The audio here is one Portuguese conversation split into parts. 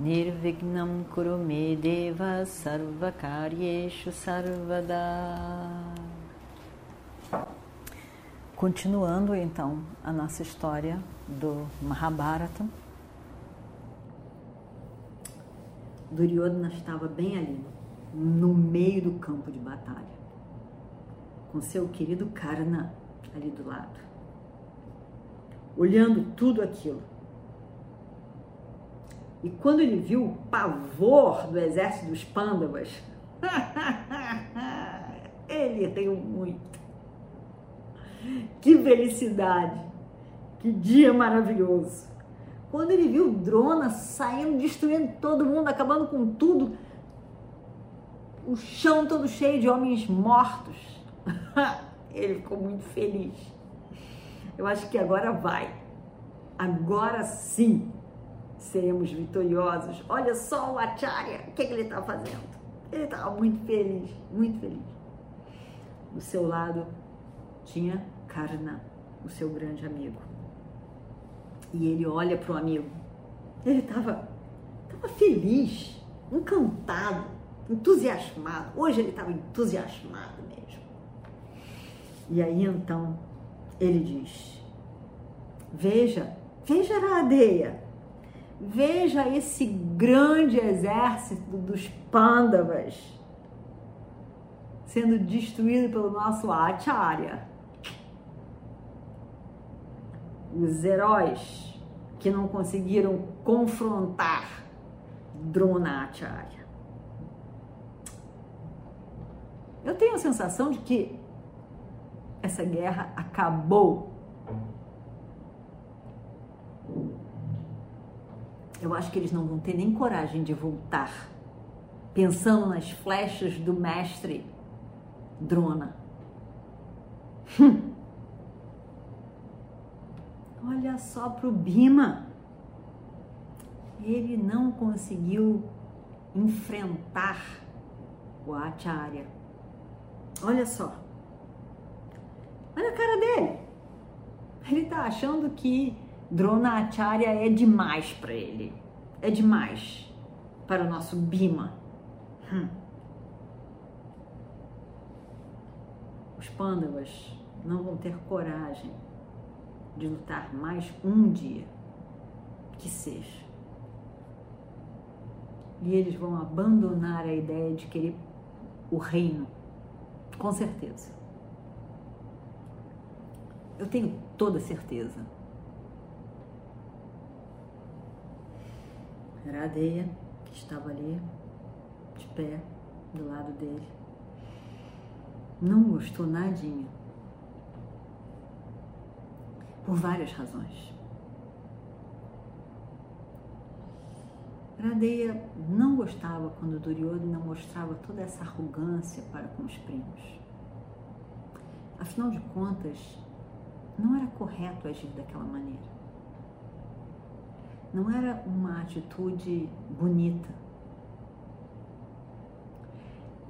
Nirvignam Kurume Deva Sarvakaryeshu Sarvada Continuando então a nossa história do Mahabharata. Duryodhana estava bem ali, no meio do campo de batalha, com seu querido Karna ali do lado, olhando tudo aquilo. E quando ele viu o pavor do exército dos Pandavas, ele riu muito. Que felicidade! Que dia maravilhoso! Quando ele viu Drona saindo, destruindo todo mundo, acabando com tudo, o chão todo cheio de homens mortos, ele ficou muito feliz. Eu acho que agora vai. Agora sim seremos vitoriosos. Olha só o Acharya, o que, é que ele está fazendo? Ele estava muito feliz, muito feliz. Do seu lado tinha Karna, o seu grande amigo. E ele olha para o amigo. Ele estava tava feliz, encantado, entusiasmado. Hoje ele estava entusiasmado mesmo. E aí então ele diz: Veja, veja a areia. Veja esse grande exército dos Pandavas sendo destruído pelo nosso Acharya. Os heróis que não conseguiram confrontar Dronacharya. Eu tenho a sensação de que essa guerra acabou. Eu acho que eles não vão ter nem coragem de voltar, pensando nas flechas do mestre Drona. Hum. Olha só para o Bima. Ele não conseguiu enfrentar o Acharya. Olha só. Olha a cara dele. Ele está achando que Drona Acharya é demais para ele. É demais para o nosso Bima. Hum. Os Pandavas não vão ter coragem de lutar mais um dia, que seja. E eles vão abandonar a ideia de querer o reino, com certeza. Eu tenho toda certeza. Era a Adeia que estava ali, de pé, do lado dele. Não gostou nadinha por várias razões. Radeia não gostava quando Duryodhana mostrava toda essa arrogância para com os primos. Afinal de contas, não era correto agir daquela maneira. Não era uma atitude bonita.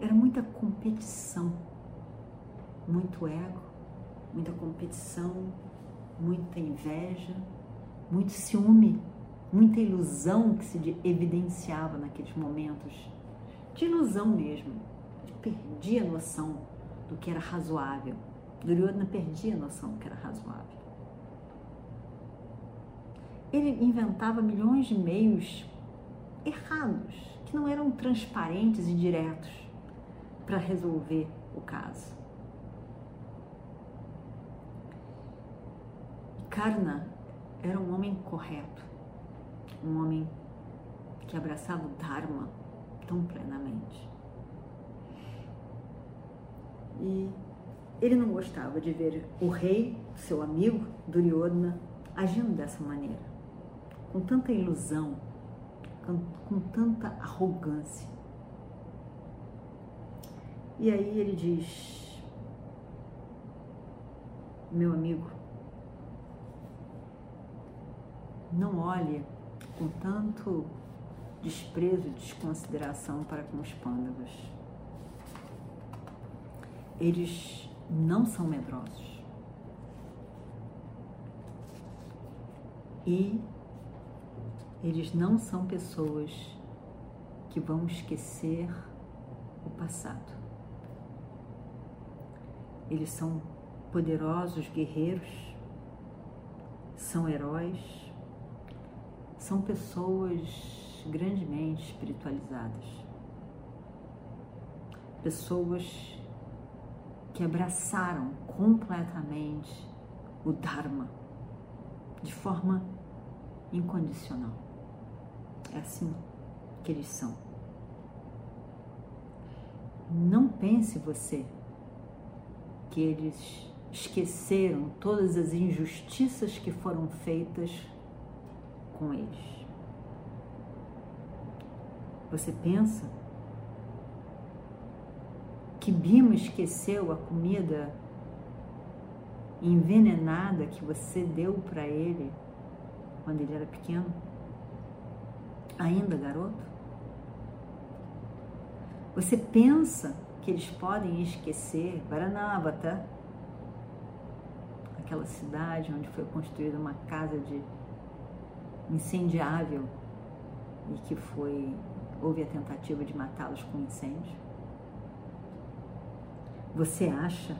Era muita competição, muito ego, muita competição, muita inveja, muito ciúme, muita ilusão que se evidenciava naqueles momentos, de ilusão mesmo, perdia a noção do que era razoável. Duryodhana perdia a noção do que era razoável. Ele inventava milhões de meios errados, que não eram transparentes e diretos para resolver o caso. Karna era um homem correto, um homem que abraçava o Dharma tão plenamente. E ele não gostava de ver o rei, seu amigo Duryodhana, agindo dessa maneira, com tanta ilusão, com, com tanta arrogância. E aí ele diz: Meu amigo, não olhe com tanto desprezo e desconsideração para com os pândavas. Eles não são medrosos. E eles não são pessoas que vão esquecer o passado. Eles são poderosos guerreiros, são heróis, são pessoas grandemente espiritualizadas. Pessoas que abraçaram completamente o Dharma de forma incondicional. É assim que eles são. Não pense você que eles esqueceram todas as injustiças que foram feitas com eles. Você pensa que Bima esqueceu a comida envenenada que você deu para ele quando ele era pequeno? Ainda garoto? Você pensa que eles podem esquecer Varanavata, aquela cidade onde foi construída uma casa de incendiável e que foi houve a tentativa de matá-los com incêndio? Você acha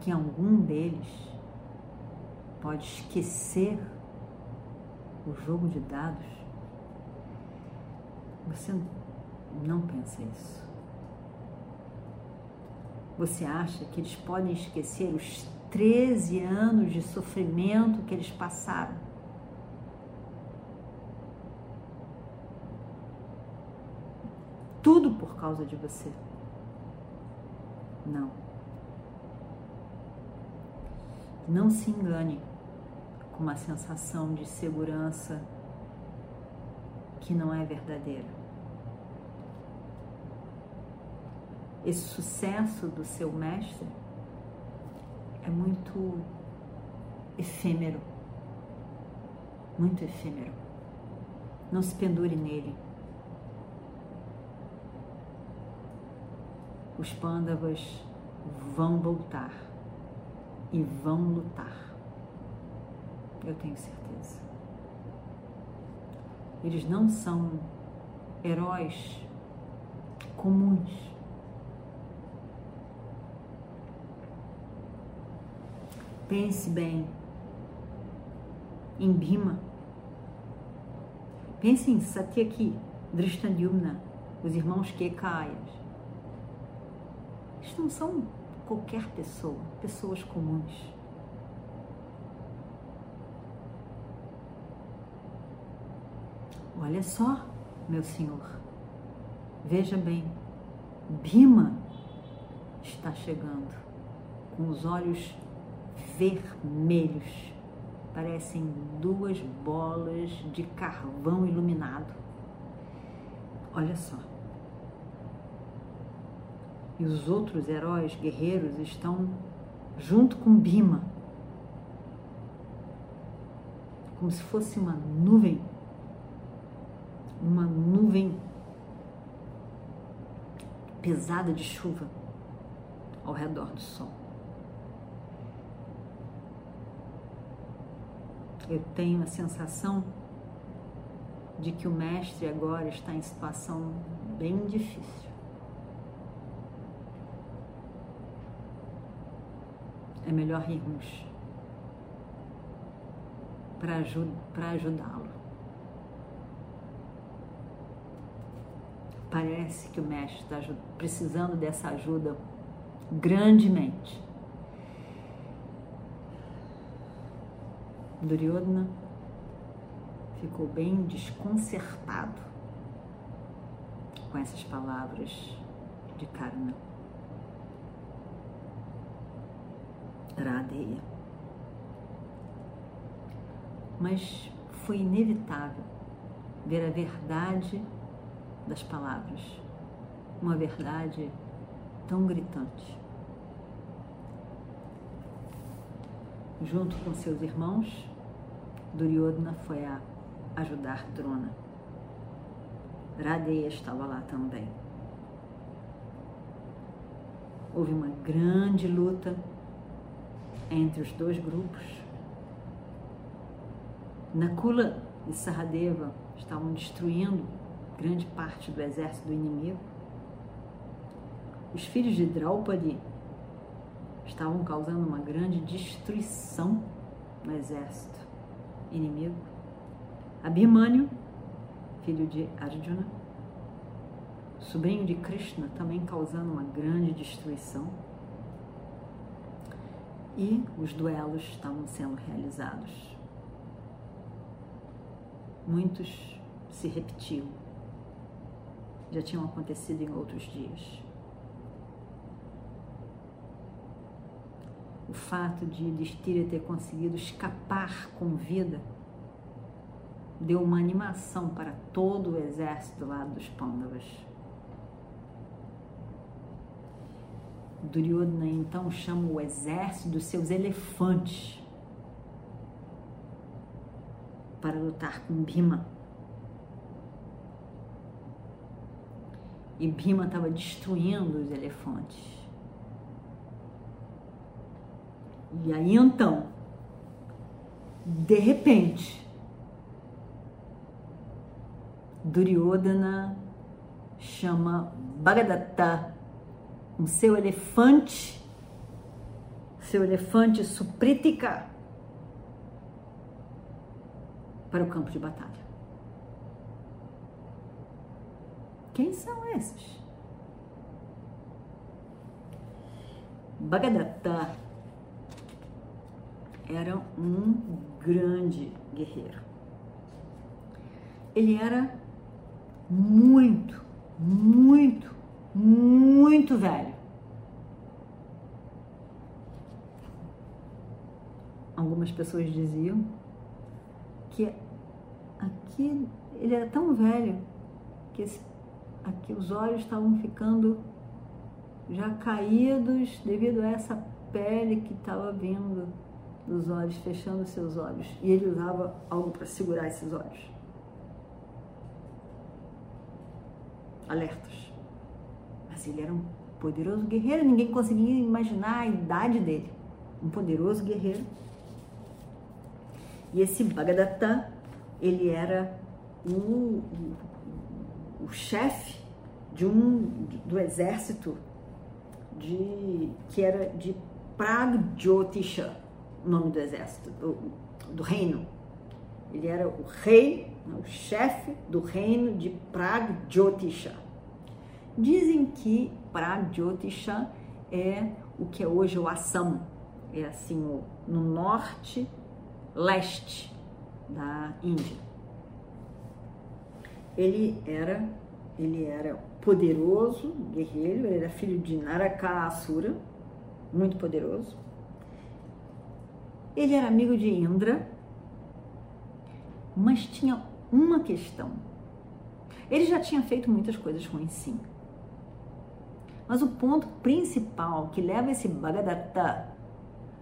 que algum deles pode esquecer o jogo de dados? Você não pensa isso. Você acha que eles podem esquecer os 13 anos de sofrimento que eles passaram? tudo por causa de você. Não. Não se engane com uma sensação de segurança que não é verdadeira. Esse sucesso do seu mestre é muito efêmero, muito efêmero. Não se pendure nele. os pândavas vão voltar e vão lutar. Eu tenho certeza. Eles não são heróis comuns. Pense bem em Bhima. Pense em Satyaki, Drishtadyumna, os irmãos Kekayas. Eles não são qualquer pessoa, pessoas comuns. Olha só, meu senhor, veja bem, Bima está chegando com os olhos vermelhos, parecem duas bolas de carvão iluminado. Olha só e os outros heróis guerreiros estão junto com Bima, como se fosse uma nuvem, uma nuvem pesada de chuva ao redor do sol. Eu tenho a sensação de que o mestre agora está em situação bem difícil. é melhor rirmos para ajudá-lo. Parece que o mestre está precisando dessa ajuda grandemente. Duryodhana ficou bem desconcertado com essas palavras de Karna. Radeia. Mas foi inevitável ver a verdade das palavras, uma verdade tão gritante. Junto com seus irmãos, Duryodhana foi a ajudar Drona. Radeya estava lá também. Houve uma grande luta entre os dois grupos. Nakula e Saradeva estavam destruindo grande parte do exército do inimigo. Os filhos de Draupadi estavam causando uma grande destruição no exército inimigo. Abhimanyu, filho de Arjuna, sobrinho de Krishna, também causando uma grande destruição. E os duelos estavam sendo realizados. Muitos se repetiam. Já tinham acontecido em outros dias. O fato de Yudhishthira ter conseguido escapar com vida deu uma animação para todo o exército lá dos Pandavas. Duryodhana então chama o exército dos seus elefantes para lutar com Bhima. E Bhima estava destruindo os elefantes. E aí então, de repente, Duryodhana chama Bhagadatta o seu elefante, seu elefante Supritika, para o campo de batalha. Quem são esses? Bhagadatta era um grande guerreiro. Ele era muito, muito, muito velho. Algumas pessoas diziam que aqui ele era tão velho que aqui os olhos estavam ficando já caídos devido a essa pele que estava vindo dos olhos, fechando seus olhos. E ele usava algo para segurar esses olhos. Alertas. Mas ele era um poderoso guerreiro, ninguém conseguia imaginar a idade dele. Um poderoso guerreiro. E esse Bhagadatta, ele era o, o, o chefe de um do exército de que era de Pragjyotisha, o nome do exército, do, do reino. Ele era o rei, o chefe do reino de Pragjyotisha. Dizem que Pragjyotisha é o que é hoje o Assam, é assim no norte leste da Índia. Ele era ele era poderoso guerreiro, ele era filho de Narakasura, muito poderoso. Ele era amigo de Indra, mas tinha uma questão. Ele já tinha feito muitas coisas ruins, sim. Mas o ponto principal que leva esse Bhagadatta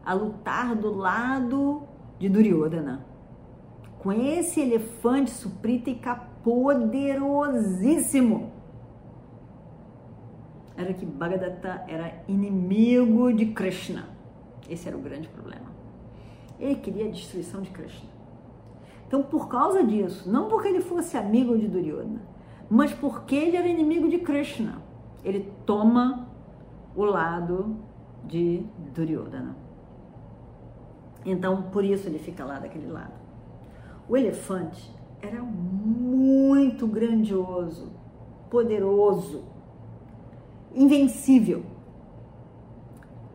a lutar do lado de Duryodhana, com esse elefante suprítaka poderosíssimo, era que Bhagadatta era inimigo de Krishna. Esse era o grande problema. Ele queria a destruição de Krishna. Então, por causa disso, não porque ele fosse amigo de Duryodhana, mas porque ele era inimigo de Krishna, ele toma o lado de Duryodhana. Então, por isso ele fica lá daquele lado. O elefante era muito grandioso, poderoso, invencível.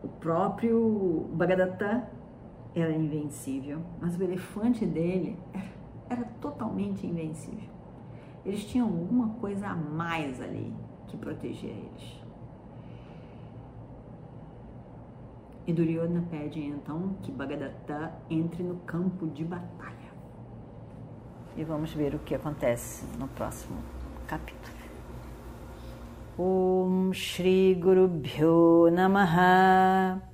O próprio Bhagadatta era invencível, mas o elefante dele era, era totalmente invencível. Eles tinham alguma coisa a mais ali que protegia eles. E Duryodhana pede então que Bhagadatta entre no campo de batalha. E vamos ver o que acontece no próximo capítulo. Om Shri Guru Bhyo Namaha